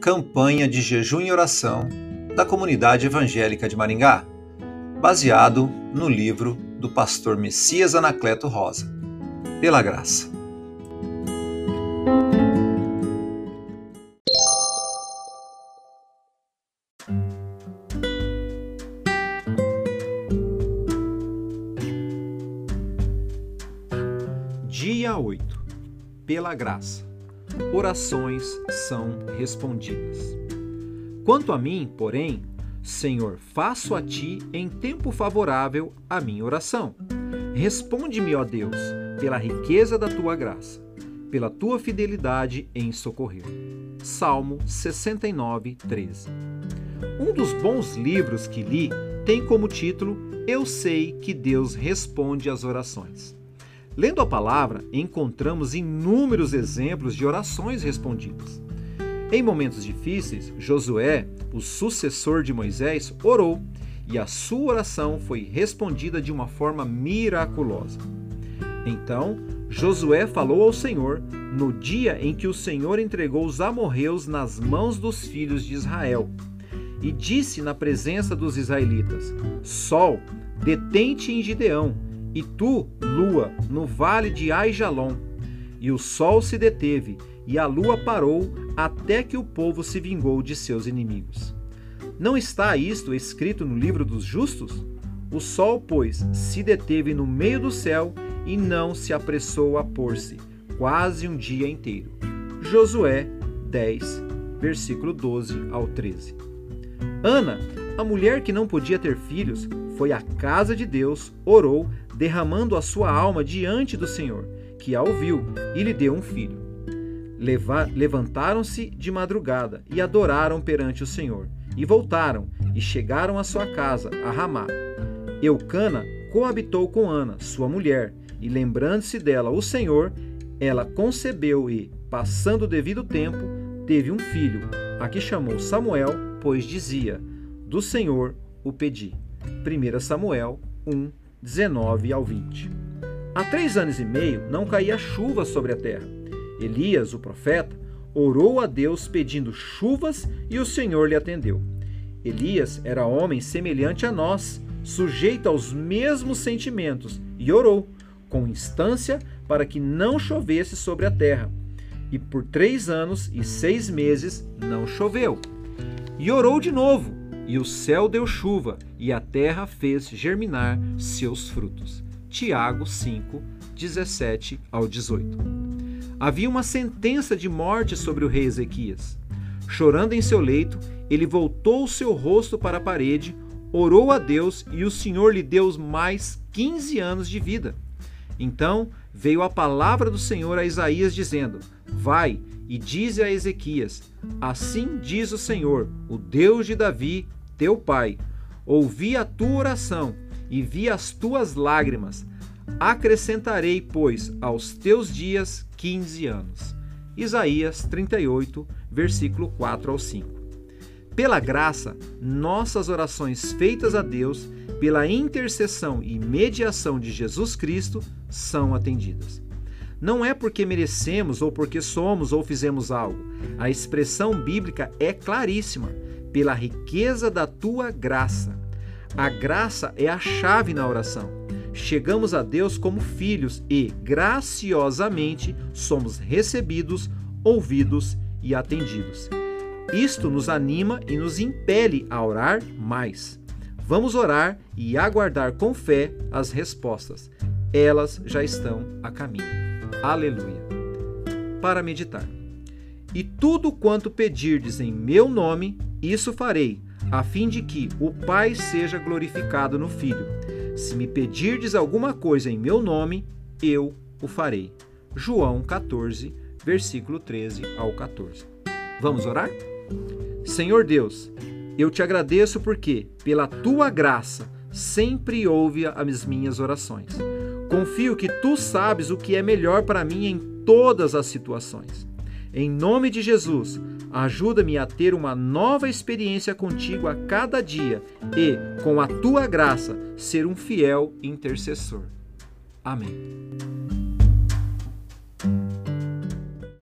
Campanha de Jejum e Oração da Comunidade Evangélica de Maringá, baseado no livro do pastor Messias Anacleto Rosa. Pela graça. Dia 8. Pela graça orações são respondidas. Quanto a mim, porém, Senhor, faço a ti em tempo favorável a minha oração. Responde-me, ó Deus, pela riqueza da tua graça, pela tua fidelidade em socorrer. Salmo 69, 13. Um dos bons livros que li tem como título Eu sei que Deus responde às orações. Lendo a palavra, encontramos inúmeros exemplos de orações respondidas. Em momentos difíceis, Josué, o sucessor de Moisés, orou e a sua oração foi respondida de uma forma miraculosa. Então, Josué falou ao Senhor no dia em que o Senhor entregou os amorreus nas mãos dos filhos de Israel. E disse na presença dos israelitas: Sol, detente em Gideão e tu, lua, no vale de Aijalon. E o sol se deteve, e a lua parou, até que o povo se vingou de seus inimigos. Não está isto escrito no livro dos justos? O sol, pois, se deteve no meio do céu e não se apressou a pôr-se, quase um dia inteiro. Josué 10, versículo 12 ao 13. Ana, a mulher que não podia ter filhos, foi à casa de Deus, orou, derramando a sua alma diante do Senhor, que a ouviu e lhe deu um filho. Levantaram-se de madrugada e adoraram perante o Senhor, e voltaram e chegaram à sua casa, a Ramá. Eucana coabitou com Ana, sua mulher, e lembrando-se dela o Senhor, ela concebeu e, passando o devido tempo, teve um filho, a que chamou Samuel, pois dizia: Do Senhor o pedi. 1 Samuel 1, 19 ao 20. Há três anos e meio não caía chuva sobre a terra. Elias, o profeta, orou a Deus pedindo chuvas e o Senhor lhe atendeu. Elias era homem semelhante a nós, sujeito aos mesmos sentimentos, e orou, com instância, para que não chovesse sobre a terra. E por três anos e seis meses não choveu. E orou de novo, e o céu deu chuva, e a terra fez germinar seus frutos. Tiago 5, 17 ao 18. Havia uma sentença de morte sobre o rei Ezequias. Chorando em seu leito, ele voltou o seu rosto para a parede, orou a Deus e o Senhor lhe deu mais 15 anos de vida. Então veio a palavra do Senhor a Isaías, dizendo: Vai e dize a Ezequias: Assim diz o Senhor, o Deus de Davi, teu pai, ouvi a tua oração e vi as tuas lágrimas. Acrescentarei, pois, aos teus dias quinze anos. Isaías 38, versículo 4 ao 5. Pela graça, nossas orações feitas a Deus, pela intercessão e mediação de Jesus Cristo, são atendidas. Não é porque merecemos ou porque somos ou fizemos algo. A expressão bíblica é claríssima pela riqueza da tua graça. A graça é a chave na oração. Chegamos a Deus como filhos e, graciosamente, somos recebidos, ouvidos e atendidos. Isto nos anima e nos impele a orar mais. Vamos orar e aguardar com fé as respostas. Elas já estão a caminho. Aleluia. Para meditar. E tudo quanto pedirdes em meu nome, isso farei, a fim de que o Pai seja glorificado no Filho. Se me pedirdes alguma coisa em meu nome, eu o farei. João 14, versículo 13 ao 14. Vamos orar? Senhor Deus, eu te agradeço porque, pela tua graça, sempre ouve as minhas orações. Confio que tu sabes o que é melhor para mim em todas as situações. Em nome de Jesus, ajuda-me a ter uma nova experiência contigo a cada dia e, com a tua graça, ser um fiel intercessor. Amém.